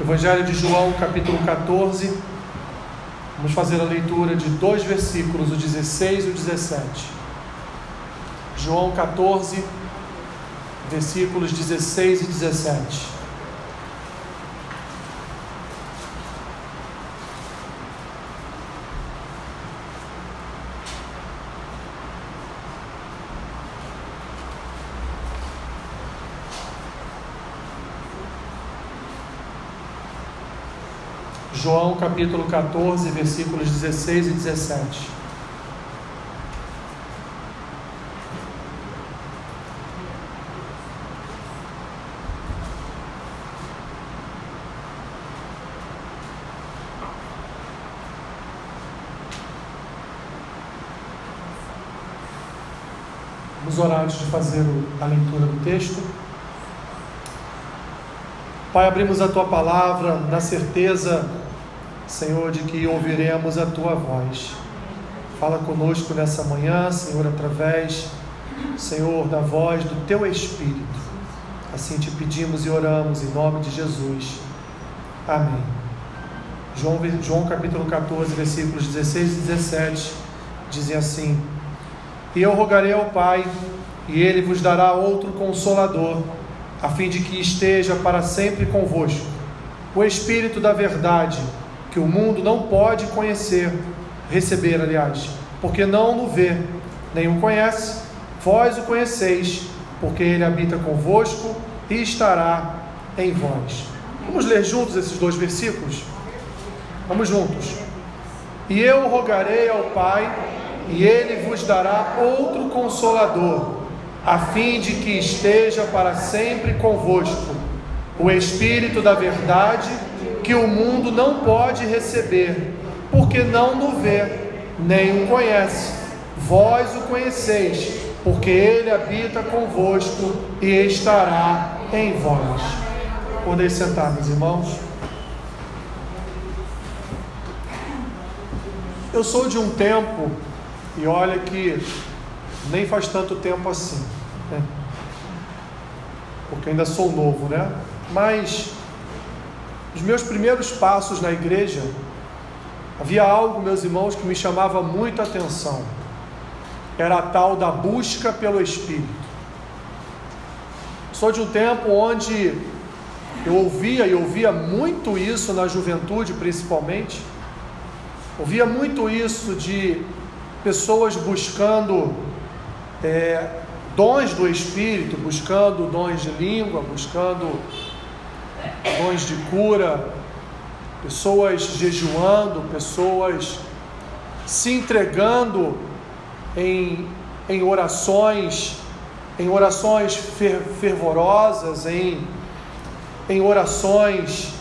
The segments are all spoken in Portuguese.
Evangelho de João, capítulo 14. Vamos fazer a leitura de dois versículos, o 16 e o 17. João 14, versículos 16 e 17. João capítulo 14, versículos 16 e 17. Vamos de fazer a leitura do texto. Pai, abrimos a tua palavra na certeza Senhor, de que ouviremos a tua voz. Fala conosco nessa manhã, Senhor, através, Senhor, da voz do teu Espírito. Assim te pedimos e oramos em nome de Jesus. Amém. João, João capítulo 14, versículos 16 e 17 dizem assim: E eu rogarei ao Pai, e ele vos dará outro consolador, a fim de que esteja para sempre convosco, o Espírito da Verdade que o mundo não pode conhecer, receber, aliás, porque não o vê, nem o conhece. Vós o conheceis, porque ele habita convosco e estará em vós. Vamos ler juntos esses dois versículos? Vamos juntos. E eu rogarei ao Pai, e ele vos dará outro consolador, a fim de que esteja para sempre convosco, o Espírito da Verdade que o mundo não pode receber, porque não o vê, nem o conhece. Vós o conheceis, porque ele habita convosco e estará em vós. Podem sentar, meus irmãos. Eu sou de um tempo, e olha que nem faz tanto tempo assim, né? porque ainda sou novo, né? Mas os meus primeiros passos na igreja, havia algo, meus irmãos, que me chamava muita atenção. Era a tal da busca pelo Espírito. Sou de um tempo onde eu ouvia e ouvia muito isso na juventude, principalmente. Ouvia muito isso de pessoas buscando é, dons do Espírito, buscando dons de língua, buscando dons de cura, pessoas jejuando, pessoas se entregando em, em orações, em orações fervorosas, em, em orações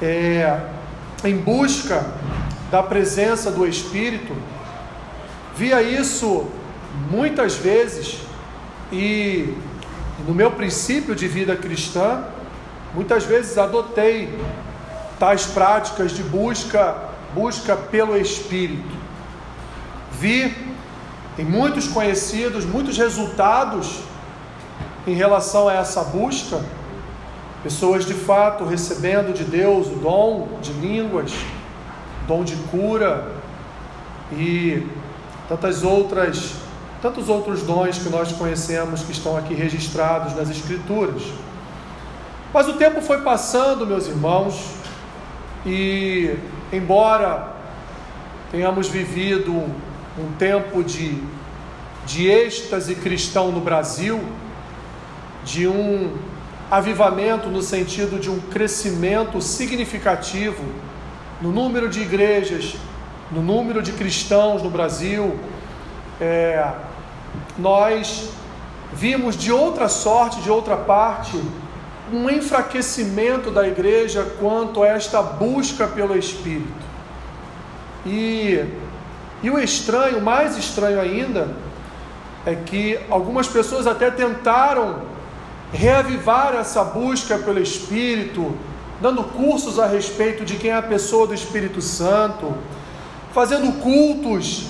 é, em busca da presença do Espírito. Via isso muitas vezes e no meu princípio de vida cristã, Muitas vezes adotei tais práticas de busca, busca pelo Espírito. Vi em muitos conhecidos muitos resultados em relação a essa busca. Pessoas de fato recebendo de Deus o dom de línguas, dom de cura e tantas outras, tantos outros dons que nós conhecemos que estão aqui registrados nas Escrituras. Mas o tempo foi passando, meus irmãos, e embora tenhamos vivido um tempo de, de êxtase cristão no Brasil, de um avivamento no sentido de um crescimento significativo no número de igrejas, no número de cristãos no Brasil, é, nós vimos de outra sorte, de outra parte, um enfraquecimento da igreja quanto a esta busca pelo Espírito. E, e o estranho, mais estranho ainda, é que algumas pessoas até tentaram reavivar essa busca pelo Espírito, dando cursos a respeito de quem é a pessoa do Espírito Santo, fazendo cultos,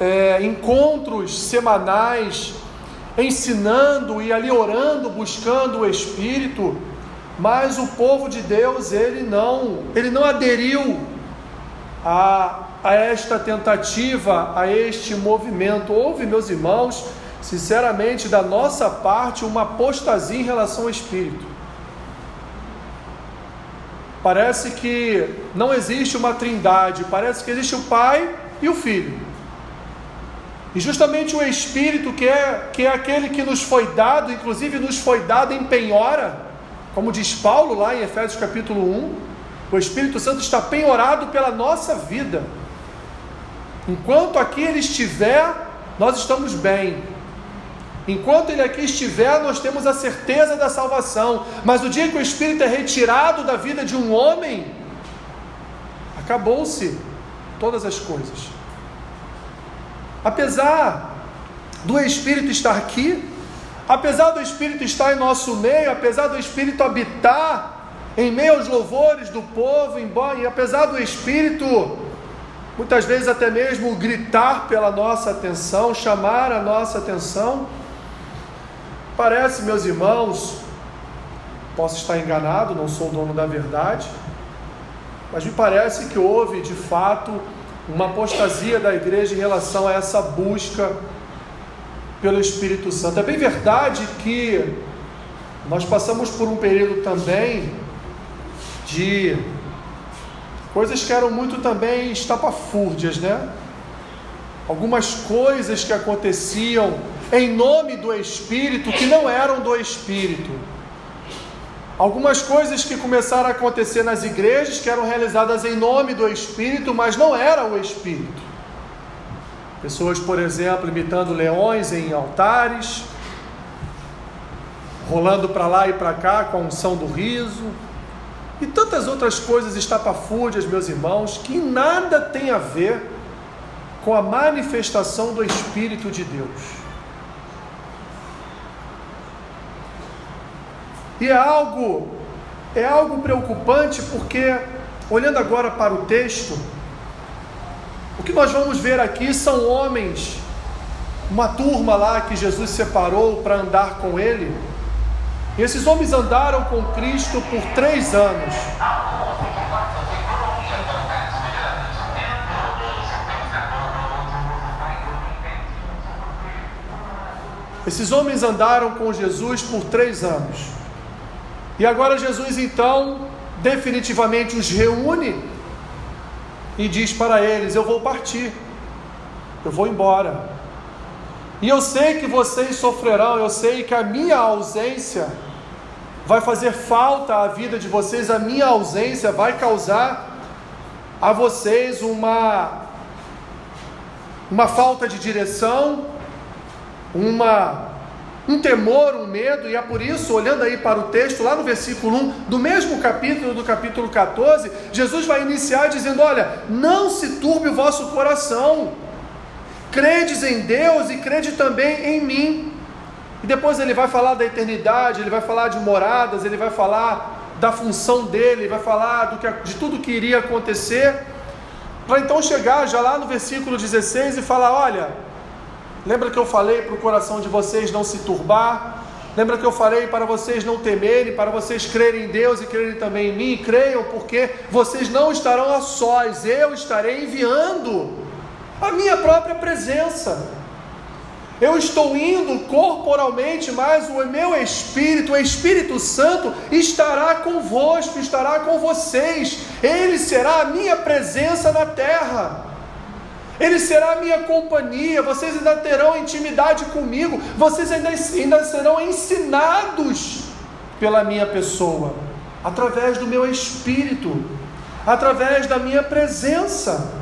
é, encontros semanais ensinando e ali orando, buscando o Espírito, mas o povo de Deus, ele não, ele não aderiu a, a esta tentativa, a este movimento. Houve, meus irmãos, sinceramente, da nossa parte, uma apostasia em relação ao Espírito. Parece que não existe uma trindade, parece que existe o Pai e o Filho. E justamente o Espírito, que é, que é aquele que nos foi dado, inclusive nos foi dado em penhora, como diz Paulo lá em Efésios capítulo 1, o Espírito Santo está penhorado pela nossa vida. Enquanto aqui ele estiver, nós estamos bem. Enquanto ele aqui estiver, nós temos a certeza da salvação. Mas o dia que o Espírito é retirado da vida de um homem, acabou-se todas as coisas. Apesar do Espírito estar aqui, apesar do Espírito estar em nosso meio, apesar do Espírito habitar em meio aos louvores do povo, embora, e apesar do Espírito muitas vezes até mesmo gritar pela nossa atenção, chamar a nossa atenção, Parece, meus irmãos, posso estar enganado, não sou o dono da verdade, mas me parece que houve de fato uma apostasia da igreja em relação a essa busca pelo Espírito Santo. É bem verdade que nós passamos por um período também de coisas que eram muito também estapafúrdias, né? Algumas coisas que aconteciam em nome do Espírito que não eram do Espírito. Algumas coisas que começaram a acontecer nas igrejas que eram realizadas em nome do Espírito, mas não era o Espírito. Pessoas, por exemplo, imitando leões em altares, rolando para lá e para cá com a unção do riso, e tantas outras coisas estapafúrdias, meus irmãos, que nada tem a ver com a manifestação do Espírito de Deus. E é algo, é algo preocupante porque, olhando agora para o texto, o que nós vamos ver aqui são homens, uma turma lá que Jesus separou para andar com ele. E esses homens andaram com Cristo por três anos. Esses homens andaram com Jesus por três anos. E agora Jesus então definitivamente os reúne e diz para eles: Eu vou partir, eu vou embora. E eu sei que vocês sofrerão, eu sei que a minha ausência vai fazer falta à vida de vocês, a minha ausência vai causar a vocês uma uma falta de direção, uma um temor, um medo, e é por isso, olhando aí para o texto, lá no versículo 1 do mesmo capítulo, do capítulo 14, Jesus vai iniciar dizendo: Olha, não se turbe o vosso coração, credes em Deus e crede também em mim. E depois ele vai falar da eternidade, ele vai falar de moradas, ele vai falar da função dele, vai falar que, de tudo que iria acontecer, para então chegar já lá no versículo 16 e falar: Olha Lembra que eu falei para o coração de vocês não se turbar? Lembra que eu falei para vocês não temerem, para vocês crerem em Deus e crerem também em mim? Creiam, porque vocês não estarão a sós, eu estarei enviando a minha própria presença. Eu estou indo corporalmente, mas o meu Espírito, o Espírito Santo, estará convosco, estará com vocês. Ele será a minha presença na terra. Ele será a minha companhia, vocês ainda terão intimidade comigo, vocês ainda, ainda serão ensinados pela minha pessoa, através do meu espírito, através da minha presença.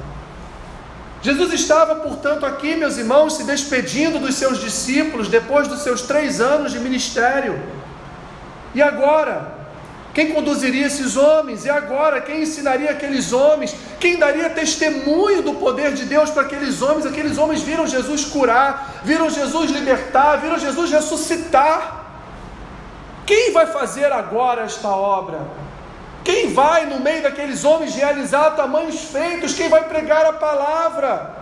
Jesus estava, portanto, aqui, meus irmãos, se despedindo dos seus discípulos depois dos seus três anos de ministério. E agora, quem conduziria esses homens? E agora, quem ensinaria aqueles homens? Quem daria testemunho do poder de Deus para aqueles homens? Aqueles homens viram Jesus curar, viram Jesus libertar, viram Jesus ressuscitar. Quem vai fazer agora esta obra? Quem vai no meio daqueles homens realizar tamanhos feitos? Quem vai pregar a palavra?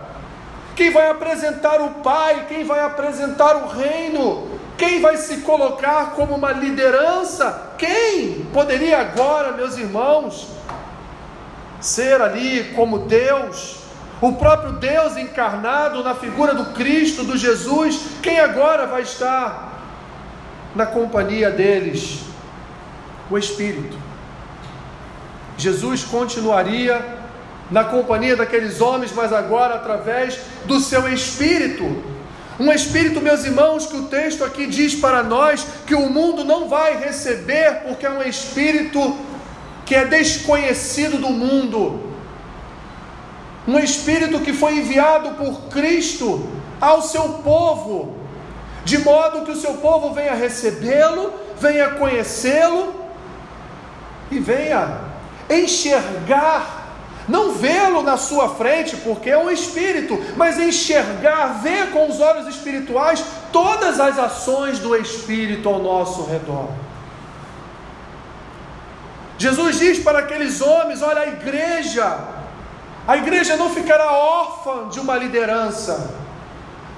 Quem vai apresentar o Pai? Quem vai apresentar o reino? Quem vai se colocar como uma liderança? Quem poderia agora, meus irmãos, ser ali como Deus? O próprio Deus encarnado na figura do Cristo, do Jesus, quem agora vai estar na companhia deles? O Espírito. Jesus continuaria na companhia daqueles homens, mas agora através do seu Espírito. Um Espírito, meus irmãos, que o texto aqui diz para nós que o mundo não vai receber, porque é um Espírito que é desconhecido do mundo. Um Espírito que foi enviado por Cristo ao seu povo, de modo que o seu povo venha recebê-lo, venha conhecê-lo e venha enxergar não vê-lo na sua frente, porque é um espírito, mas enxergar, ver com os olhos espirituais todas as ações do espírito ao nosso redor. Jesus diz para aqueles homens: olha, a igreja, a igreja não ficará órfã de uma liderança.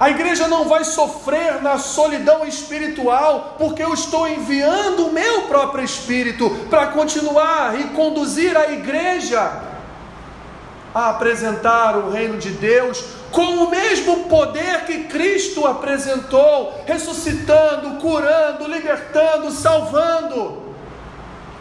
A igreja não vai sofrer na solidão espiritual, porque eu estou enviando o meu próprio espírito para continuar e conduzir a igreja a apresentar o reino de Deus com o mesmo poder que Cristo apresentou, ressuscitando, curando, libertando, salvando,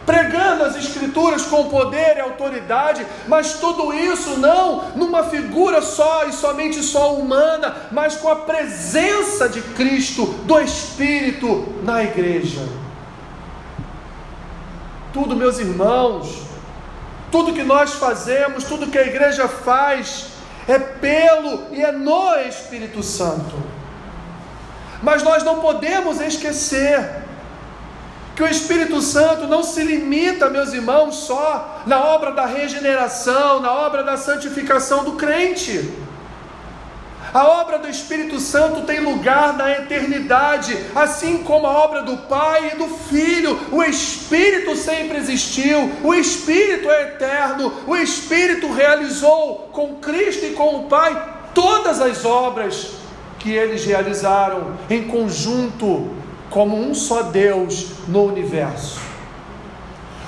pregando as Escrituras com poder e autoridade, mas tudo isso não numa figura só e somente só humana, mas com a presença de Cristo, do Espírito na igreja. Tudo, meus irmãos, tudo que nós fazemos, tudo que a igreja faz, é pelo e é no Espírito Santo. Mas nós não podemos esquecer que o Espírito Santo não se limita, meus irmãos, só na obra da regeneração, na obra da santificação do crente. A obra do Espírito Santo tem lugar na eternidade, assim como a obra do Pai e do Filho. O Espírito sempre existiu, o Espírito é eterno, o Espírito realizou com Cristo e com o Pai todas as obras que eles realizaram em conjunto, como um só Deus no universo.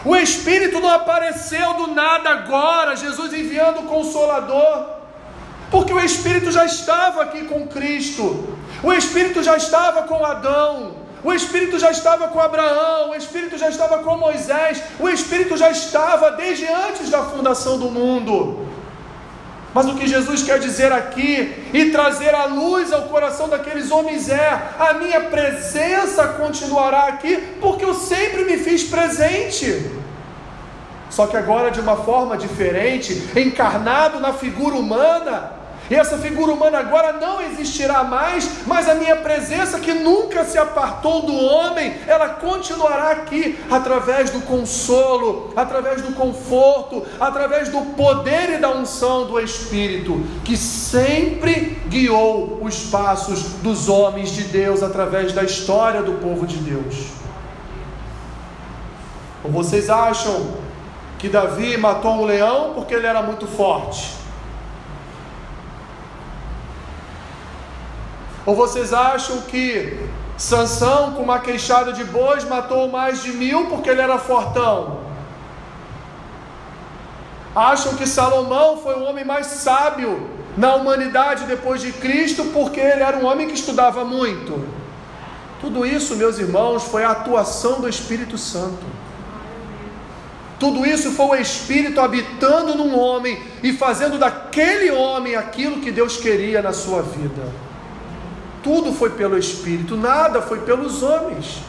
O Espírito não apareceu do nada agora, Jesus enviando o Consolador porque o Espírito já estava aqui com Cristo, o Espírito já estava com Adão, o Espírito já estava com Abraão, o Espírito já estava com Moisés, o Espírito já estava desde antes da fundação do mundo. Mas o que Jesus quer dizer aqui e trazer a luz ao coração daqueles homens é: a minha presença continuará aqui, porque eu sempre me fiz presente. Só que agora de uma forma diferente, encarnado na figura humana, e essa figura humana agora não existirá mais, mas a minha presença, que nunca se apartou do homem, ela continuará aqui, através do consolo, através do conforto, através do poder e da unção do Espírito, que sempre guiou os passos dos homens de Deus através da história do povo de Deus. Ou vocês acham que Davi matou um leão porque ele era muito forte? Ou vocês acham que Sansão, com uma queixada de bois, matou mais de mil porque ele era fortão? Acham que Salomão foi o homem mais sábio na humanidade depois de Cristo porque ele era um homem que estudava muito? Tudo isso, meus irmãos, foi a atuação do Espírito Santo. Tudo isso foi o Espírito habitando num homem e fazendo daquele homem aquilo que Deus queria na sua vida. Tudo foi pelo Espírito, nada foi pelos homens.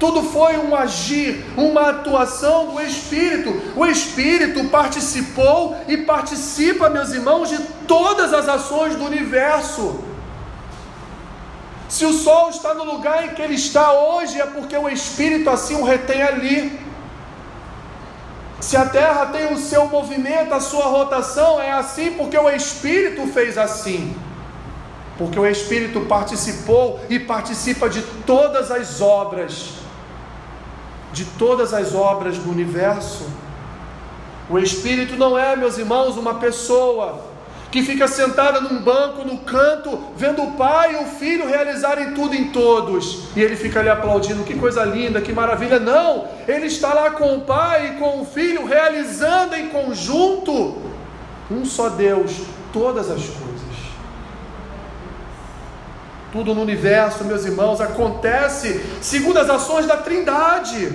Tudo foi um agir, uma atuação do Espírito. O Espírito participou e participa, meus irmãos, de todas as ações do universo. Se o sol está no lugar em que ele está hoje, é porque o Espírito assim o retém ali. Se a terra tem o seu movimento, a sua rotação, é assim porque o Espírito fez assim porque o Espírito participou e participa de todas as obras, de todas as obras do universo. O Espírito não é, meus irmãos, uma pessoa que fica sentada num banco, no canto, vendo o pai e o filho realizarem tudo em todos, e ele fica ali aplaudindo, que coisa linda, que maravilha. Não, ele está lá com o pai e com o filho, realizando em conjunto, um só Deus, todas as coisas. Tudo no universo, meus irmãos, acontece segundo as ações da Trindade.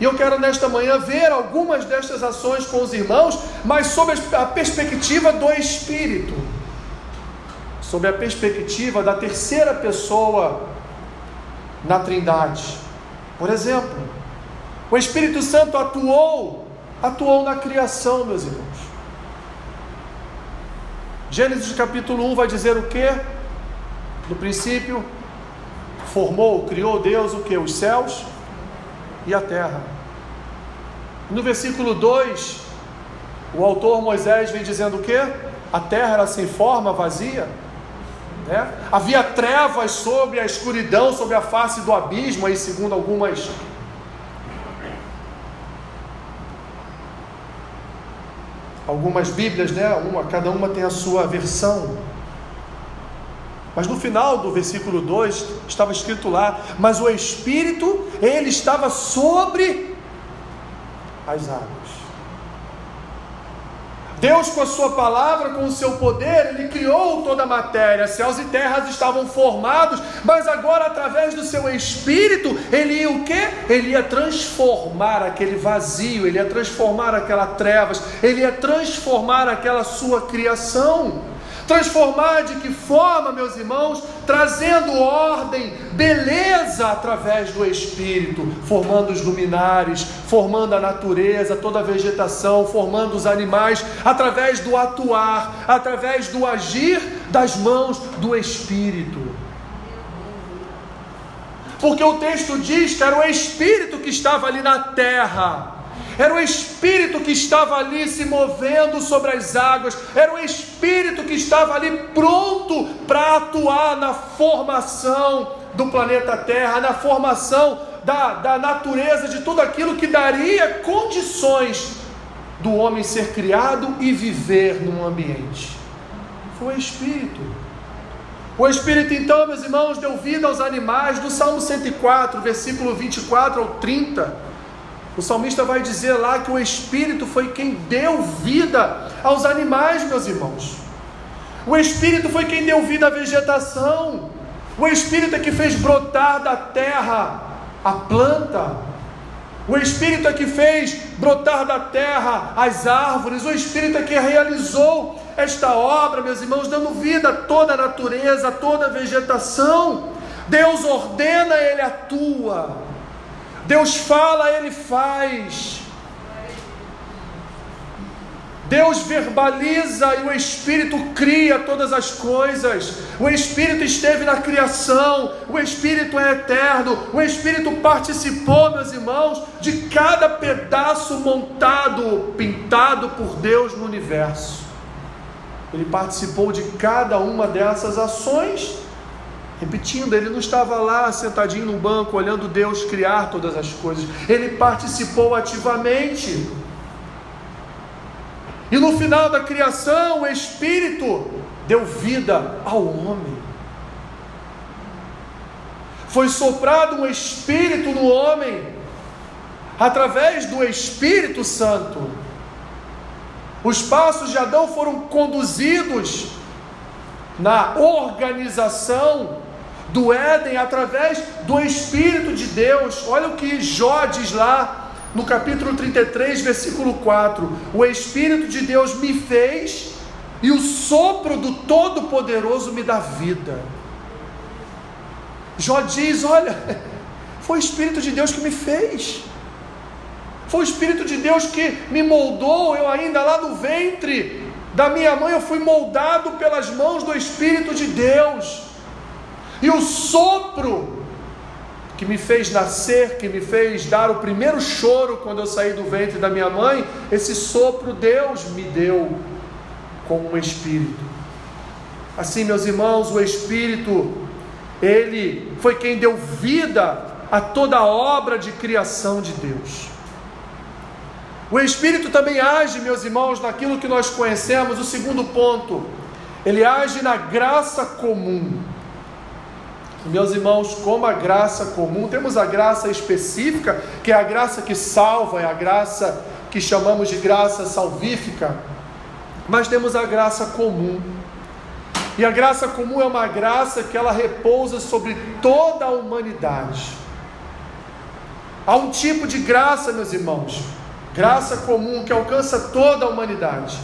E eu quero nesta manhã ver algumas destas ações com os irmãos, mas sob a perspectiva do Espírito, sob a perspectiva da terceira pessoa na Trindade. Por exemplo, o Espírito Santo atuou, atuou na criação, meus irmãos. Gênesis capítulo 1 vai dizer o que? No princípio, formou, criou Deus o que? Os céus e a terra. No versículo 2, o autor Moisés vem dizendo o que? A terra era sem forma, vazia. Né? Havia trevas sobre a escuridão, sobre a face do abismo, aí segundo algumas algumas Bíblias, né? Uma, cada uma tem a sua versão. Mas no final do versículo 2 estava escrito lá: Mas o Espírito, ele estava sobre as águas. Deus, com a sua palavra, com o seu poder, ele criou toda a matéria, céus e terras estavam formados, mas agora, através do seu espírito, ele ia o quê? Ele ia transformar aquele vazio, ele ia transformar aquela trevas, ele ia transformar aquela sua criação. Transformar de que forma, meus irmãos? Trazendo ordem, beleza através do Espírito, formando os luminares, formando a natureza, toda a vegetação, formando os animais, através do atuar, através do agir das mãos do Espírito. Porque o texto diz que era o Espírito que estava ali na terra era o Espírito que estava ali se movendo sobre as águas, era o Espírito que estava ali pronto para atuar na formação do planeta Terra, na formação da, da natureza, de tudo aquilo que daria condições do homem ser criado e viver num ambiente. Foi o Espírito. O Espírito, então, meus irmãos, deu vida aos animais, do Salmo 104, versículo 24 ao 30. O salmista vai dizer lá que o Espírito foi quem deu vida aos animais, meus irmãos. O Espírito foi quem deu vida à vegetação. O Espírito é que fez brotar da terra a planta. O Espírito é que fez brotar da terra as árvores. O Espírito é que realizou esta obra, meus irmãos, dando vida a toda a natureza, a toda a vegetação. Deus ordena, Ele atua. Deus fala, Ele faz. Deus verbaliza e o Espírito cria todas as coisas. O Espírito esteve na criação, o Espírito é eterno, o Espírito participou, meus irmãos, de cada pedaço montado, pintado por Deus no universo. Ele participou de cada uma dessas ações Repetindo, ele não estava lá sentadinho no banco olhando Deus criar todas as coisas, ele participou ativamente. E no final da criação, o Espírito deu vida ao homem. Foi soprado um Espírito no homem, através do Espírito Santo. Os passos de Adão foram conduzidos na organização do Éden através do Espírito de Deus. Olha o que Jó diz lá no capítulo 33, versículo 4: O Espírito de Deus me fez e o sopro do Todo-Poderoso me dá vida. Jó diz: Olha, foi o Espírito de Deus que me fez. Foi o Espírito de Deus que me moldou, eu ainda lá no ventre da minha mãe, eu fui moldado pelas mãos do Espírito de Deus. E o sopro que me fez nascer, que me fez dar o primeiro choro quando eu saí do ventre da minha mãe, esse sopro Deus me deu como um espírito. Assim, meus irmãos, o espírito ele foi quem deu vida a toda a obra de criação de Deus. O Espírito também age, meus irmãos, naquilo que nós conhecemos. O segundo ponto, ele age na graça comum. Meus irmãos, como a graça comum, temos a graça específica, que é a graça que salva, é a graça que chamamos de graça salvífica, mas temos a graça comum. E a graça comum é uma graça que ela repousa sobre toda a humanidade. Há um tipo de graça, meus irmãos, graça comum que alcança toda a humanidade.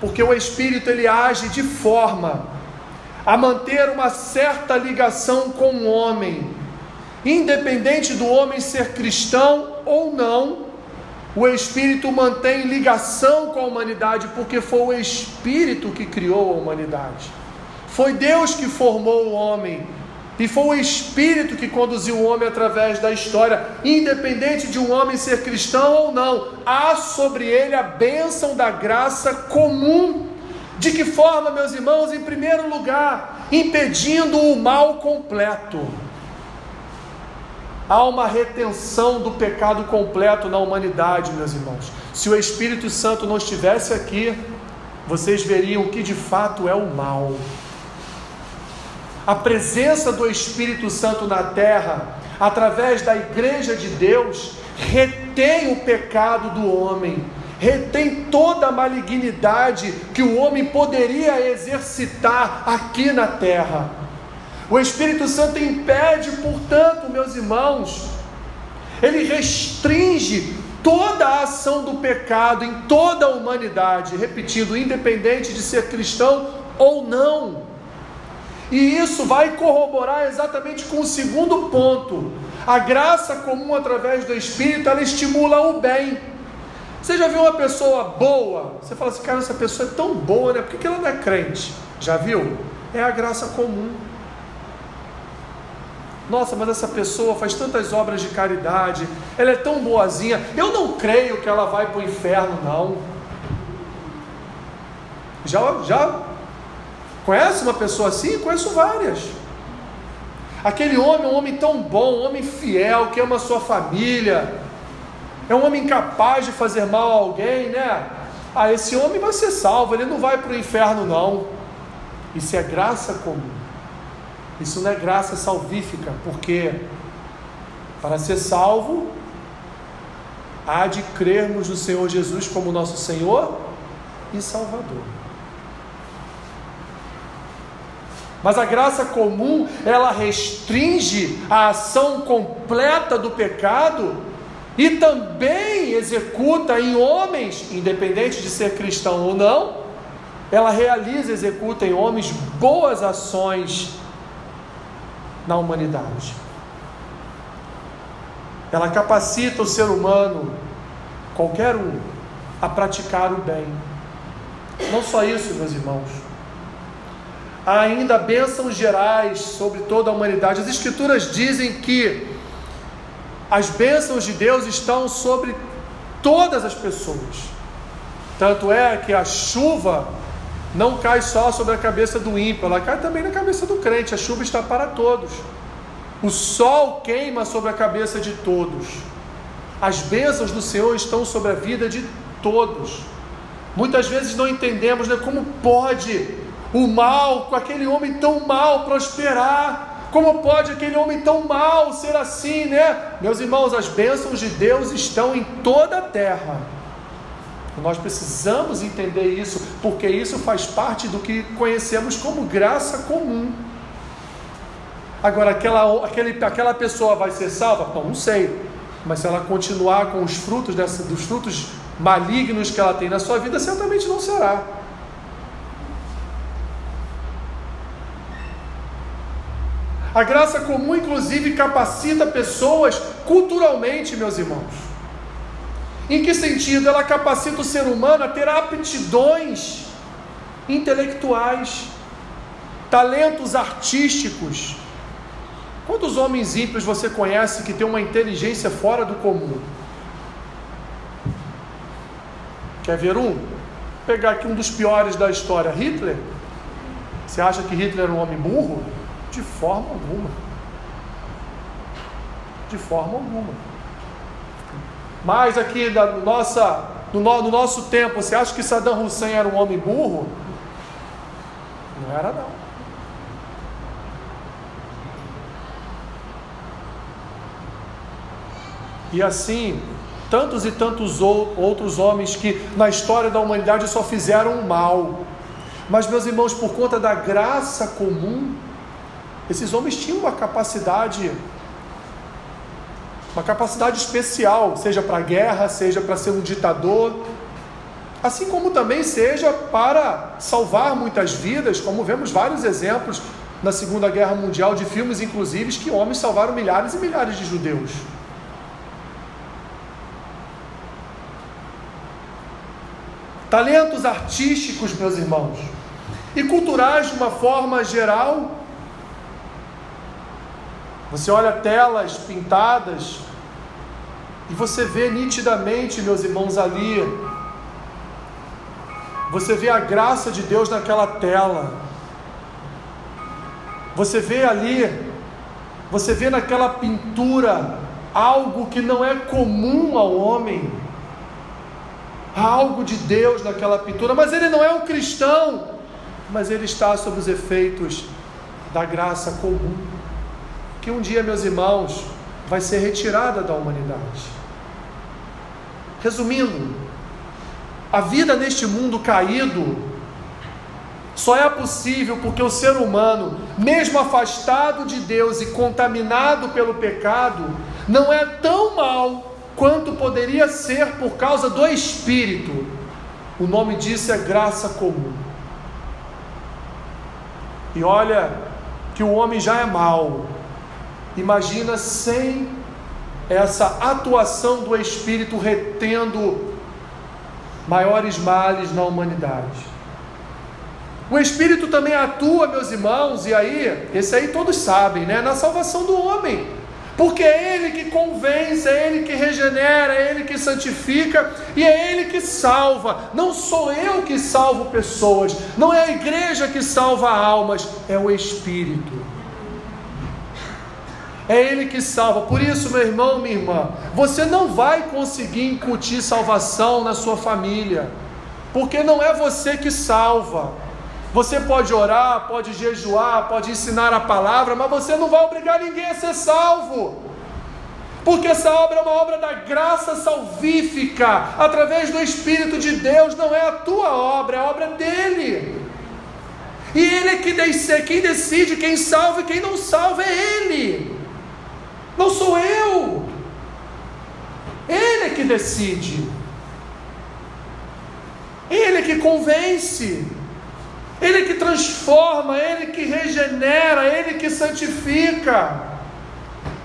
Porque o Espírito ele age de forma a manter uma certa ligação com o homem, independente do homem ser cristão ou não, o Espírito mantém ligação com a humanidade, porque foi o Espírito que criou a humanidade. Foi Deus que formou o homem. E foi o Espírito que conduziu o homem através da história, independente de um homem ser cristão ou não, há sobre ele a bênção da graça comum de que forma, meus irmãos? Em primeiro lugar, impedindo o mal completo. Há uma retenção do pecado completo na humanidade, meus irmãos. Se o Espírito Santo não estivesse aqui, vocês veriam que de fato é o mal. A presença do Espírito Santo na terra, através da igreja de Deus, retém o pecado do homem retém toda a malignidade que o homem poderia exercitar aqui na terra. O Espírito Santo impede, portanto, meus irmãos, ele restringe toda a ação do pecado em toda a humanidade, repetindo, independente de ser cristão ou não. E isso vai corroborar exatamente com o segundo ponto. A graça comum através do Espírito, ela estimula o bem. Você já viu uma pessoa boa? Você fala assim, cara, essa pessoa é tão boa, né? Por que ela não é crente? Já viu? É a graça comum. Nossa, mas essa pessoa faz tantas obras de caridade, ela é tão boazinha. Eu não creio que ela vai para o inferno, não. Já, já conhece uma pessoa assim? Conheço várias. Aquele homem, um homem tão bom, um homem fiel, que ama sua família, é um homem incapaz de fazer mal a alguém, né? Ah, esse homem vai ser salvo, ele não vai para o inferno, não. Isso é graça comum. Isso não é graça salvífica, porque para ser salvo, há de crermos no Senhor Jesus como nosso Senhor e Salvador. Mas a graça comum, ela restringe a ação completa do pecado e também executa em homens, independente de ser cristão ou não, ela realiza, executa em homens boas ações na humanidade. Ela capacita o ser humano, qualquer um, a praticar o bem. Não só isso, meus irmãos. Há ainda bênçãos gerais sobre toda a humanidade. As Escrituras dizem que as bênçãos de Deus estão sobre todas as pessoas. Tanto é que a chuva não cai só sobre a cabeça do ímpio, ela cai também na cabeça do crente. A chuva está para todos. O sol queima sobre a cabeça de todos. As bênçãos do Senhor estão sobre a vida de todos. Muitas vezes não entendemos né, como pode o mal, com aquele homem tão mal, prosperar. Como pode aquele homem tão mau ser assim, né? Meus irmãos, as bênçãos de Deus estão em toda a terra. Nós precisamos entender isso, porque isso faz parte do que conhecemos como graça comum. Agora, aquela, aquele, aquela pessoa vai ser salva? Bom, não sei. Mas se ela continuar com os frutos dessa, dos frutos malignos que ela tem na sua vida, certamente não será. A graça comum, inclusive, capacita pessoas culturalmente, meus irmãos. Em que sentido? Ela capacita o ser humano a ter aptidões intelectuais, talentos artísticos. Quantos homens ímpios você conhece que tem uma inteligência fora do comum? Quer ver um? Vou pegar aqui um dos piores da história, Hitler. Você acha que Hitler era um homem burro? De forma alguma. De forma alguma. mais aqui da nossa, no, no nosso tempo, você acha que Saddam Hussein era um homem burro? Não era não. E assim, tantos e tantos outros homens que na história da humanidade só fizeram mal. Mas, meus irmãos, por conta da graça comum, esses homens tinham uma capacidade, uma capacidade especial, seja para a guerra, seja para ser um ditador, assim como também seja para salvar muitas vidas, como vemos vários exemplos na Segunda Guerra Mundial de filmes, inclusive, que homens salvaram milhares e milhares de judeus. talentos artísticos, meus irmãos, e culturais de uma forma geral. Você olha telas pintadas e você vê nitidamente, meus irmãos, ali. Você vê a graça de Deus naquela tela. Você vê ali, você vê naquela pintura algo que não é comum ao homem Há algo de Deus naquela pintura, mas ele não é um cristão, mas ele está sob os efeitos da graça comum, que um dia, meus irmãos, vai ser retirada da humanidade. Resumindo, a vida neste mundo caído só é possível porque o ser humano, mesmo afastado de Deus e contaminado pelo pecado, não é tão mal quanto poderia ser por causa do Espírito. O nome disso é graça comum. E olha que o homem já é mau. Imagina sem essa atuação do Espírito retendo maiores males na humanidade. O Espírito também atua, meus irmãos, e aí, esse aí todos sabem, né? Na salvação do homem porque é Ele que convence, é Ele que regenera, é Ele que santifica e é Ele que salva. Não sou eu que salvo pessoas, não é a igreja que salva almas, é o Espírito. É Ele que salva. Por isso, meu irmão, minha irmã, você não vai conseguir incutir salvação na sua família, porque não é você que salva. Você pode orar, pode jejuar, pode ensinar a palavra, mas você não vai obrigar ninguém a ser salvo. Porque essa obra é uma obra da graça salvífica, através do Espírito de Deus, não é a tua obra, é a obra dele. E ele é que decide, quem decide, quem salva e quem não salva é ele, não sou eu. Ele é que decide, ele é que convence. Ele que transforma, Ele que regenera, Ele que santifica.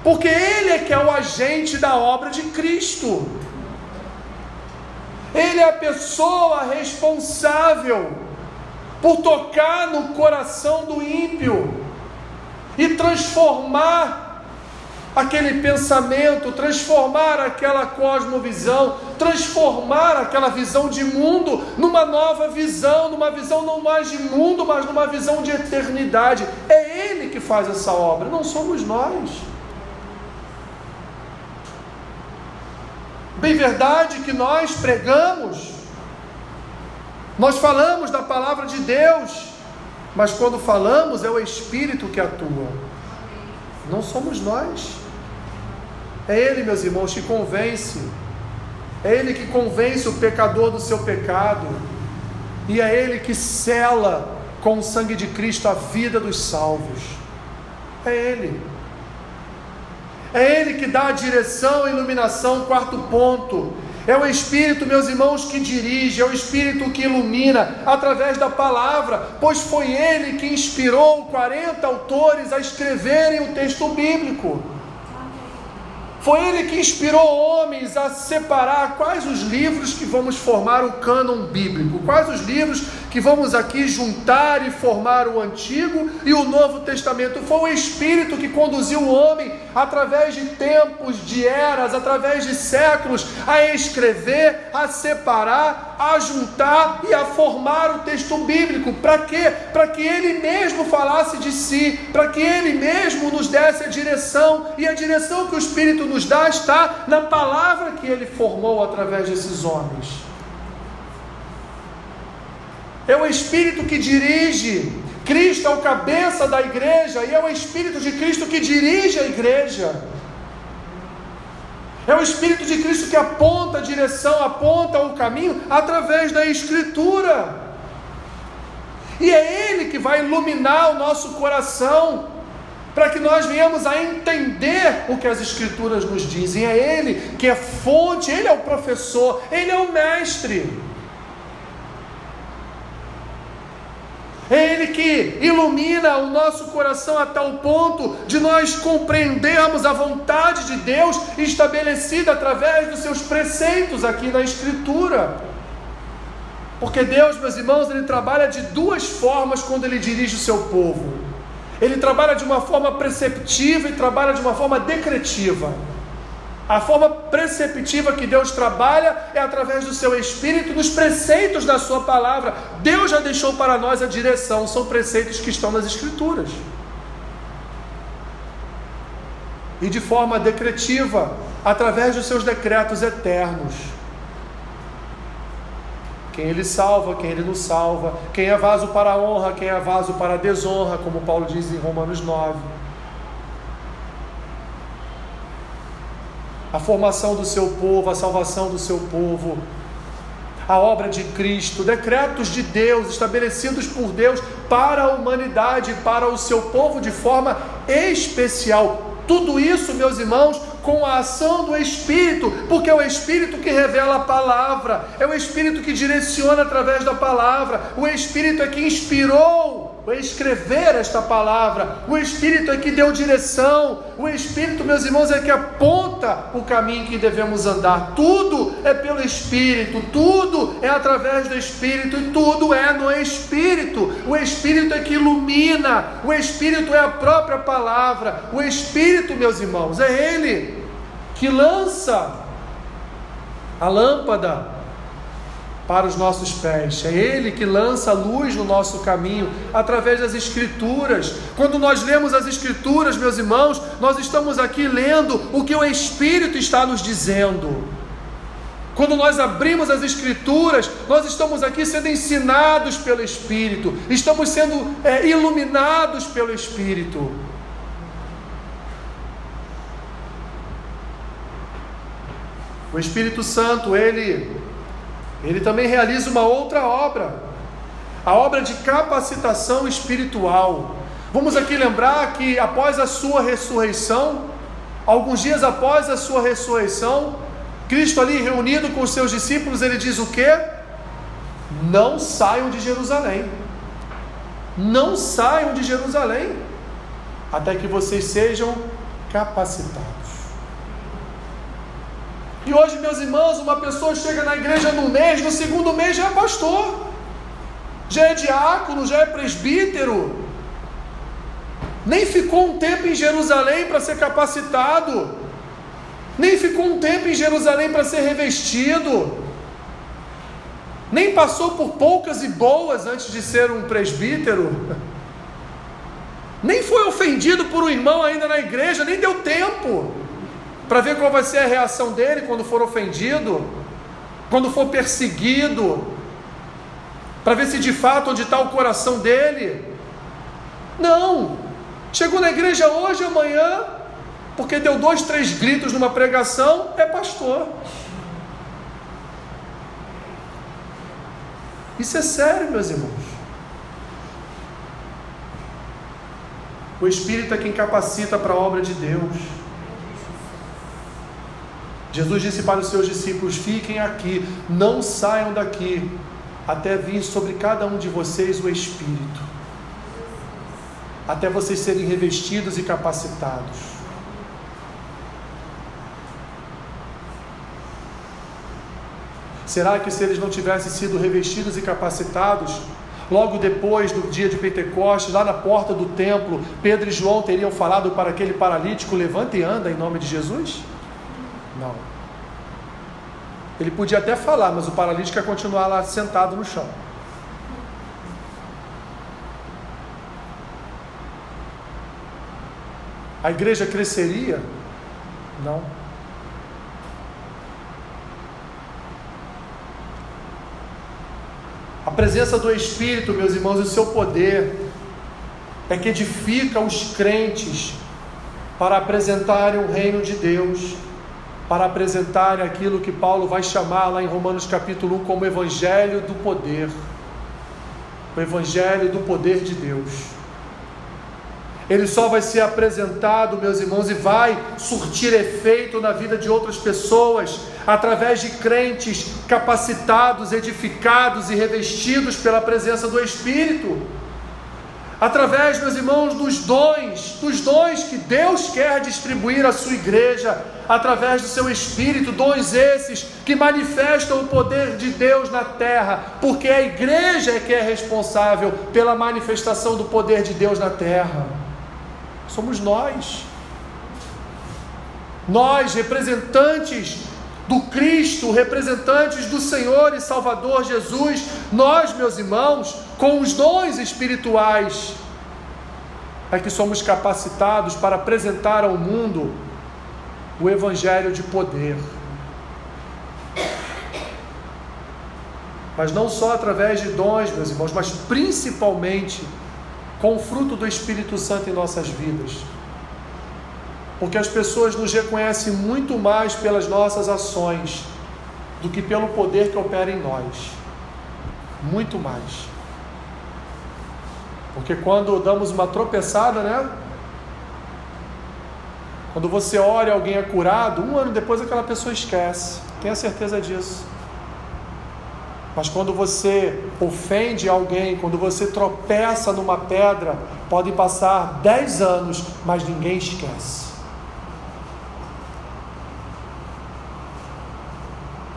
Porque Ele é que é o agente da obra de Cristo. Ele é a pessoa responsável por tocar no coração do ímpio e transformar aquele pensamento, transformar aquela cosmovisão, transformar aquela visão de mundo numa nova visão, numa visão não mais de mundo, mas numa visão de eternidade. É Ele que faz essa obra, não somos nós. Bem verdade que nós pregamos, nós falamos da palavra de Deus, mas quando falamos é o Espírito que atua, não somos nós. É Ele, meus irmãos, que convence. É Ele que convence o pecador do seu pecado. E é Ele que cela com o sangue de Cristo a vida dos salvos. É Ele. É Ele que dá a direção e iluminação, quarto ponto. É o Espírito, meus irmãos, que dirige, é o Espírito que ilumina através da palavra, pois foi Ele que inspirou 40 autores a escreverem o texto bíblico. Foi ele que inspirou homens a separar quais os livros que vamos formar o cânon bíblico, quais os livros que vamos aqui juntar e formar o Antigo e o Novo Testamento. Foi o Espírito que conduziu o homem através de tempos, de eras, através de séculos, a escrever, a separar, a juntar e a formar o texto bíblico. Para quê? Para que ele mesmo falasse de si, para que ele mesmo nos desse a direção, e a direção que o Espírito nos dá está na palavra que ele formou através desses homens. É o Espírito que dirige. Cristo é o cabeça da igreja e é o Espírito de Cristo que dirige a igreja. É o Espírito de Cristo que aponta a direção, aponta o caminho através da Escritura. E é Ele que vai iluminar o nosso coração, para que nós venhamos a entender o que as Escrituras nos dizem. É Ele que é fonte, Ele é o professor, Ele é o mestre. É Ele que ilumina o nosso coração a tal ponto de nós compreendermos a vontade de Deus estabelecida através dos seus preceitos aqui na Escritura. Porque Deus, meus irmãos, Ele trabalha de duas formas quando Ele dirige o seu povo. Ele trabalha de uma forma preceptiva e trabalha de uma forma decretiva. A forma preceptiva que Deus trabalha é através do seu Espírito, dos preceitos da Sua palavra. Deus já deixou para nós a direção, são preceitos que estão nas Escrituras. E de forma decretiva, através dos seus decretos eternos. Quem ele salva, quem ele não salva, quem é vaso para a honra, quem é vaso para a desonra, como Paulo diz em Romanos 9 a formação do seu povo, a salvação do seu povo, a obra de Cristo, decretos de Deus estabelecidos por Deus para a humanidade, para o seu povo de forma especial. Tudo isso, meus irmãos, com a ação do Espírito, porque é o Espírito que revela a palavra, é o Espírito que direciona através da palavra, o Espírito é que inspirou escrever esta palavra, o Espírito é que deu direção, o Espírito, meus irmãos, é que aponta o caminho que devemos andar. Tudo é pelo Espírito, tudo é através do Espírito e tudo é no Espírito. O Espírito é que ilumina, o Espírito é a própria palavra, o Espírito, meus irmãos, é Ele que lança a lâmpada para os nossos pés. É Ele que lança luz no nosso caminho através das Escrituras. Quando nós lemos as Escrituras, meus irmãos, nós estamos aqui lendo o que o Espírito está nos dizendo. Quando nós abrimos as Escrituras, nós estamos aqui sendo ensinados pelo Espírito, estamos sendo é, iluminados pelo Espírito. O Espírito Santo, ele ele também realiza uma outra obra, a obra de capacitação espiritual. Vamos aqui lembrar que após a sua ressurreição, alguns dias após a sua ressurreição, Cristo ali reunido com os seus discípulos, ele diz o que? Não saiam de Jerusalém. Não saiam de Jerusalém, até que vocês sejam capacitados. E hoje, meus irmãos, uma pessoa chega na igreja no mês, no segundo mês já é pastor, já é diácono, já é presbítero. Nem ficou um tempo em Jerusalém para ser capacitado, nem ficou um tempo em Jerusalém para ser revestido, nem passou por poucas e boas antes de ser um presbítero, nem foi ofendido por um irmão ainda na igreja, nem deu tempo para ver qual vai ser a reação dele quando for ofendido, quando for perseguido, para ver se de fato onde está o coração dele. Não, chegou na igreja hoje, amanhã, porque deu dois, três gritos numa pregação, é pastor. Isso é sério, meus irmãos. O Espírito é quem capacita para a obra de Deus. Jesus disse para os seus discípulos: Fiquem aqui, não saiam daqui, até vir sobre cada um de vocês o Espírito, até vocês serem revestidos e capacitados. Será que se eles não tivessem sido revestidos e capacitados, logo depois do dia de Pentecostes, lá na porta do templo, Pedro e João teriam falado para aquele paralítico: levanta e anda em nome de Jesus? Não. Ele podia até falar, mas o paralítico ia continuar lá sentado no chão. A igreja cresceria? Não. A presença do Espírito, meus irmãos, e o seu poder é que edifica os crentes para apresentarem o reino de Deus, para apresentarem aquilo que Paulo vai chamar lá em Romanos capítulo 1 como evangelho do poder. O evangelho do poder de Deus ele só vai ser apresentado, meus irmãos, e vai surtir efeito na vida de outras pessoas, através de crentes capacitados, edificados e revestidos pela presença do Espírito. Através, meus irmãos, dos dons, dos dons que Deus quer distribuir à sua igreja, através do seu Espírito, dons esses que manifestam o poder de Deus na terra, porque a igreja é que é responsável pela manifestação do poder de Deus na terra somos nós. Nós, representantes do Cristo, representantes do Senhor e Salvador Jesus, nós, meus irmãos, com os dons espirituais, é que somos capacitados para apresentar ao mundo o Evangelho de poder. Mas não só através de dons, meus irmãos, mas principalmente com o fruto do Espírito Santo em nossas vidas. Porque as pessoas nos reconhecem muito mais pelas nossas ações do que pelo poder que opera em nós. Muito mais. Porque quando damos uma tropeçada, né? Quando você olha alguém é curado, um ano depois aquela pessoa esquece. Tenha certeza disso. Mas quando você ofende alguém, quando você tropeça numa pedra, podem passar dez anos, mas ninguém esquece.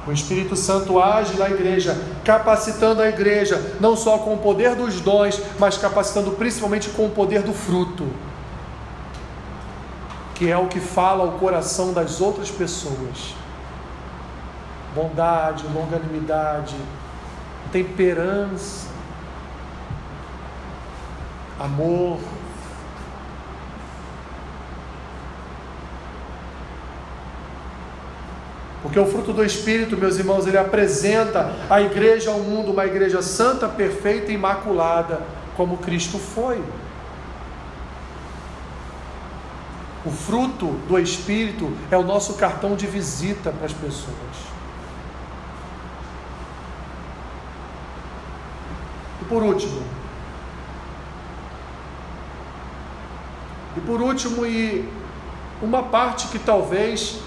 O Espírito Santo age na igreja, capacitando a igreja, não só com o poder dos dons, mas capacitando principalmente com o poder do fruto, que é o que fala o coração das outras pessoas. Bondade, longanimidade, temperança, amor. Porque o fruto do Espírito, meus irmãos, ele apresenta a igreja ao mundo uma igreja santa, perfeita e imaculada, como Cristo foi. O fruto do Espírito é o nosso cartão de visita para as pessoas. por último, e por último, e uma parte que talvez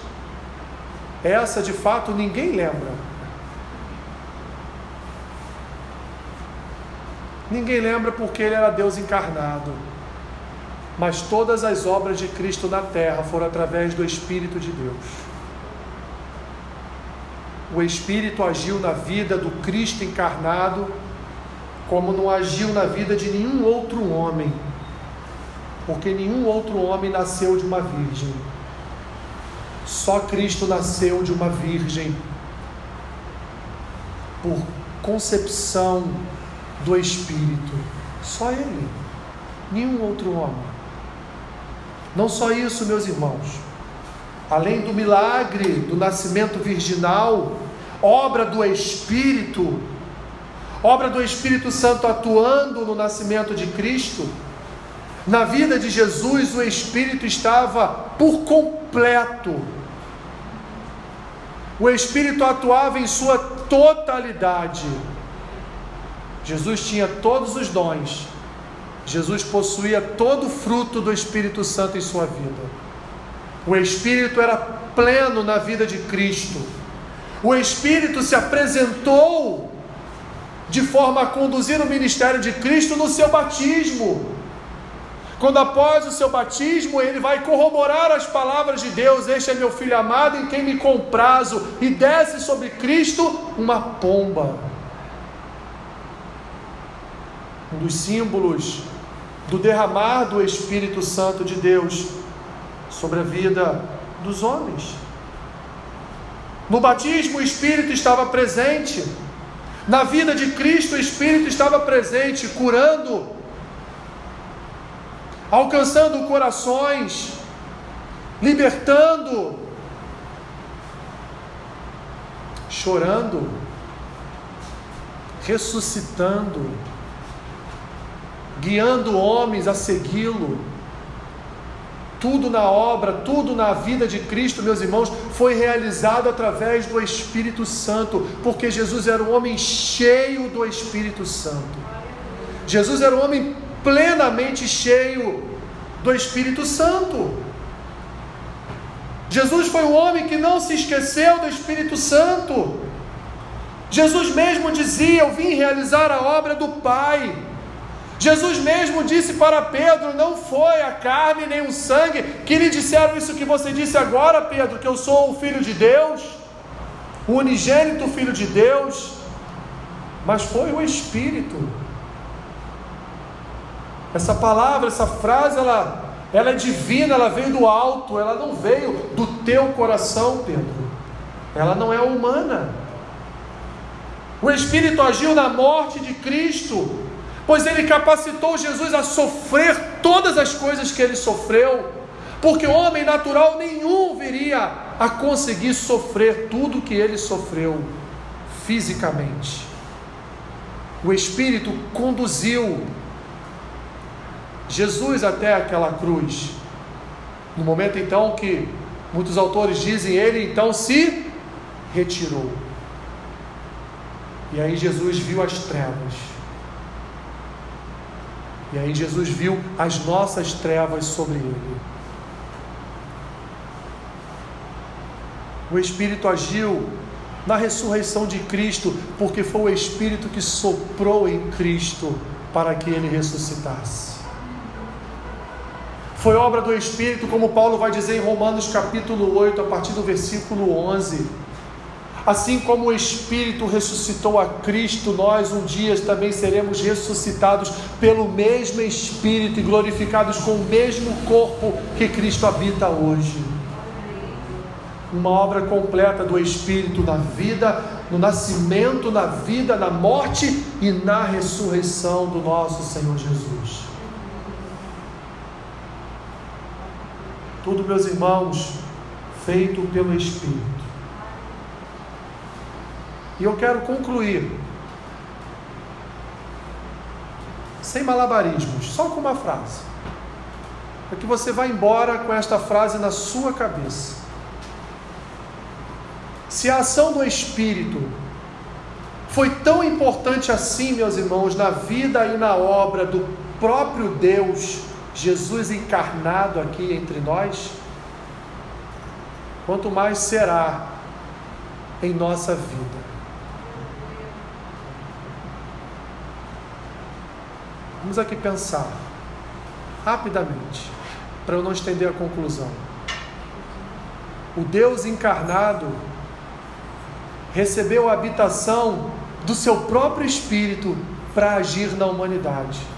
essa de fato ninguém lembra. Ninguém lembra porque ele era Deus encarnado. Mas todas as obras de Cristo na terra foram através do Espírito de Deus. O Espírito agiu na vida do Cristo encarnado como não agiu na vida de nenhum outro homem, porque nenhum outro homem nasceu de uma virgem. Só Cristo nasceu de uma virgem por concepção do Espírito. Só Ele, nenhum outro homem. Não só isso, meus irmãos. Além do milagre do nascimento virginal, obra do Espírito, obra do Espírito Santo atuando no nascimento de Cristo, na vida de Jesus o Espírito estava por completo. O Espírito atuava em sua totalidade. Jesus tinha todos os dons. Jesus possuía todo o fruto do Espírito Santo em sua vida. O Espírito era pleno na vida de Cristo. O Espírito se apresentou de forma a conduzir o ministério de Cristo no seu batismo. Quando após o seu batismo ele vai corroborar as palavras de Deus: Este é meu filho amado em quem me comprazo, e desce sobre Cristo uma pomba. um dos símbolos do derramar do Espírito Santo de Deus sobre a vida dos homens. No batismo, o Espírito estava presente. Na vida de Cristo, o Espírito estava presente, curando, alcançando corações, libertando, chorando, ressuscitando, guiando homens a segui-lo tudo na obra, tudo na vida de Cristo, meus irmãos, foi realizado através do Espírito Santo, porque Jesus era um homem cheio do Espírito Santo. Jesus era um homem plenamente cheio do Espírito Santo. Jesus foi um homem que não se esqueceu do Espírito Santo. Jesus mesmo dizia: Eu vim realizar a obra do Pai. Jesus mesmo disse para Pedro: Não foi a carne nem o sangue que lhe disseram isso que você disse agora, Pedro, que eu sou o Filho de Deus, o unigênito Filho de Deus, mas foi o Espírito. Essa palavra, essa frase, ela, ela é divina, ela veio do alto, ela não veio do teu coração, Pedro. Ela não é humana. O Espírito agiu na morte de Cristo pois ele capacitou Jesus a sofrer todas as coisas que ele sofreu, porque homem natural nenhum viria a conseguir sofrer tudo que ele sofreu fisicamente. O Espírito conduziu Jesus até aquela cruz. No momento então que muitos autores dizem, ele então se retirou. E aí Jesus viu as trevas e aí Jesus viu as nossas trevas sobre ele. O Espírito agiu na ressurreição de Cristo, porque foi o Espírito que soprou em Cristo para que ele ressuscitasse. Foi obra do Espírito, como Paulo vai dizer em Romanos capítulo 8, a partir do versículo 11 Assim como o Espírito ressuscitou a Cristo, nós um dia também seremos ressuscitados pelo mesmo Espírito e glorificados com o mesmo corpo que Cristo habita hoje. Uma obra completa do Espírito na vida, no nascimento, na vida, na morte e na ressurreição do nosso Senhor Jesus. Tudo, meus irmãos, feito pelo Espírito. E eu quero concluir, sem malabarismos, só com uma frase. Para que você vá embora com esta frase na sua cabeça. Se a ação do Espírito foi tão importante assim, meus irmãos, na vida e na obra do próprio Deus, Jesus encarnado aqui entre nós, quanto mais será em nossa vida. Vamos aqui pensar rapidamente, para eu não estender a conclusão. O Deus encarnado recebeu a habitação do seu próprio espírito para agir na humanidade.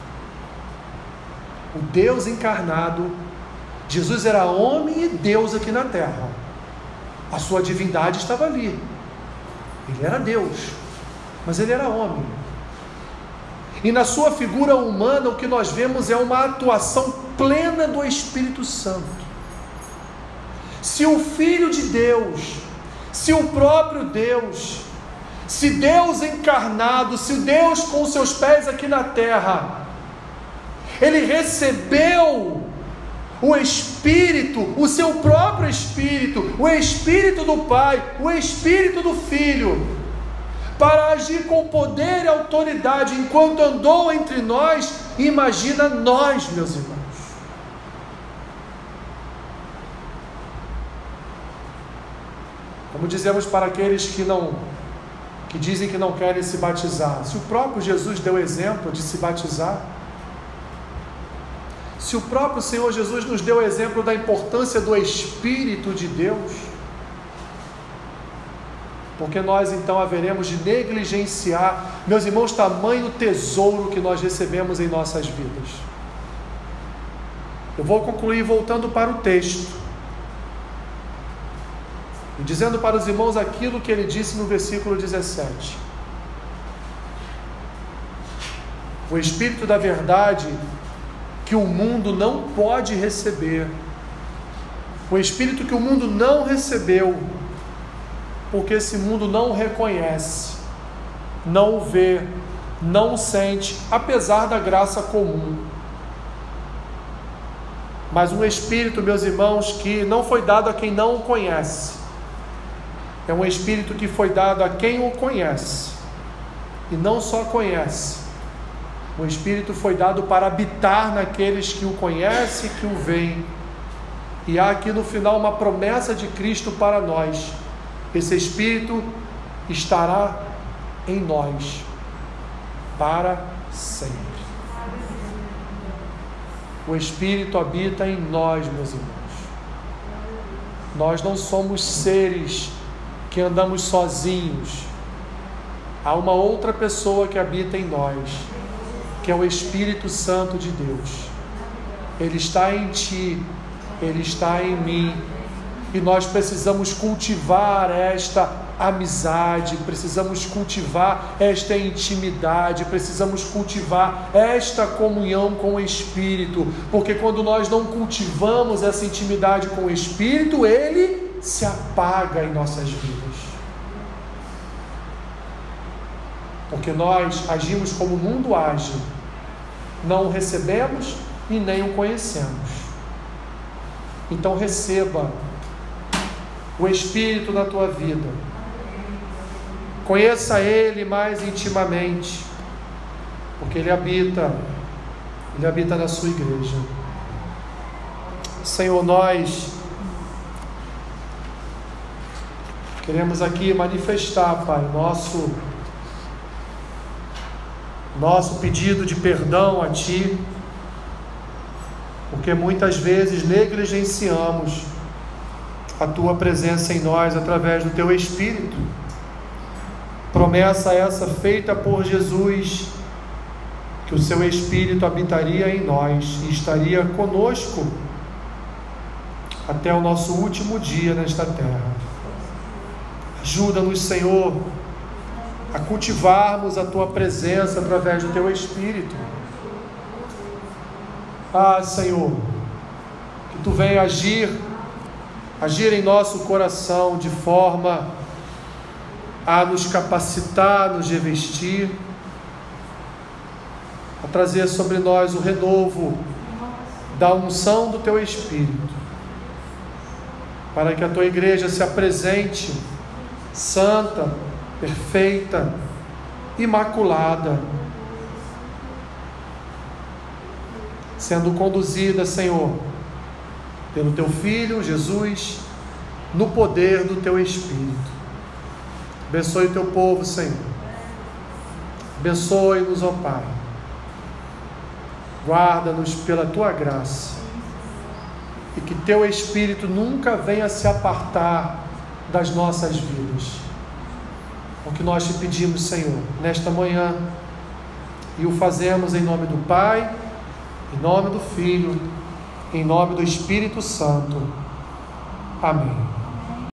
O Deus encarnado, Jesus era homem e Deus aqui na terra. A sua divindade estava ali. Ele era Deus, mas ele era homem. E na sua figura humana, o que nós vemos é uma atuação plena do Espírito Santo. Se o Filho de Deus, se o próprio Deus, se Deus encarnado, se Deus com seus pés aqui na terra, ele recebeu o Espírito, o seu próprio Espírito, o Espírito do Pai, o Espírito do Filho, para agir com poder e autoridade enquanto andou entre nós, imagina nós, meus irmãos. Como dizemos para aqueles que não que dizem que não querem se batizar, se o próprio Jesus deu exemplo de se batizar, se o próprio Senhor Jesus nos deu exemplo da importância do Espírito de Deus, porque nós então haveremos de negligenciar, meus irmãos, tamanho tesouro que nós recebemos em nossas vidas. Eu vou concluir voltando para o texto e dizendo para os irmãos aquilo que ele disse no versículo 17. O Espírito da Verdade que o mundo não pode receber, o Espírito que o mundo não recebeu, porque esse mundo não reconhece, não vê, não sente, apesar da graça comum. Mas um espírito, meus irmãos, que não foi dado a quem não o conhece, é um espírito que foi dado a quem o conhece, e não só conhece, o espírito foi dado para habitar naqueles que o conhecem, que o veem. E há aqui no final uma promessa de Cristo para nós esse Espírito estará em nós para sempre. O Espírito habita em nós, meus irmãos. Nós não somos seres que andamos sozinhos. Há uma outra pessoa que habita em nós, que é o Espírito Santo de Deus. Ele está em ti, ele está em mim e nós precisamos cultivar esta amizade, precisamos cultivar esta intimidade, precisamos cultivar esta comunhão com o Espírito, porque quando nós não cultivamos essa intimidade com o Espírito, ele se apaga em nossas vidas. Porque nós agimos como o mundo age, não o recebemos e nem o conhecemos. Então receba o Espírito na tua vida. Conheça Ele mais intimamente, porque Ele habita, Ele habita na sua igreja. Senhor, nós queremos aqui manifestar, Pai, nosso nosso pedido de perdão a Ti, porque muitas vezes negligenciamos a tua presença em nós através do teu Espírito. Promessa essa feita por Jesus, que o seu Espírito habitaria em nós e estaria conosco até o nosso último dia nesta terra. Ajuda-nos, Senhor, a cultivarmos a tua presença através do teu Espírito. Ah, Senhor, que tu venha agir agir em nosso coração de forma a nos capacitar, nos revestir, a trazer sobre nós o renovo da unção do teu Espírito, para que a tua igreja se apresente santa, perfeita, imaculada, sendo conduzida, Senhor, pelo teu Filho Jesus, no poder do teu Espírito. Abençoe o teu povo, Senhor. Abençoe-nos, ó Pai. Guarda-nos pela tua graça. E que teu Espírito nunca venha se apartar das nossas vidas. O que nós te pedimos, Senhor, nesta manhã, e o fazemos em nome do Pai, em nome do Filho em nome do Espírito Santo. Amém.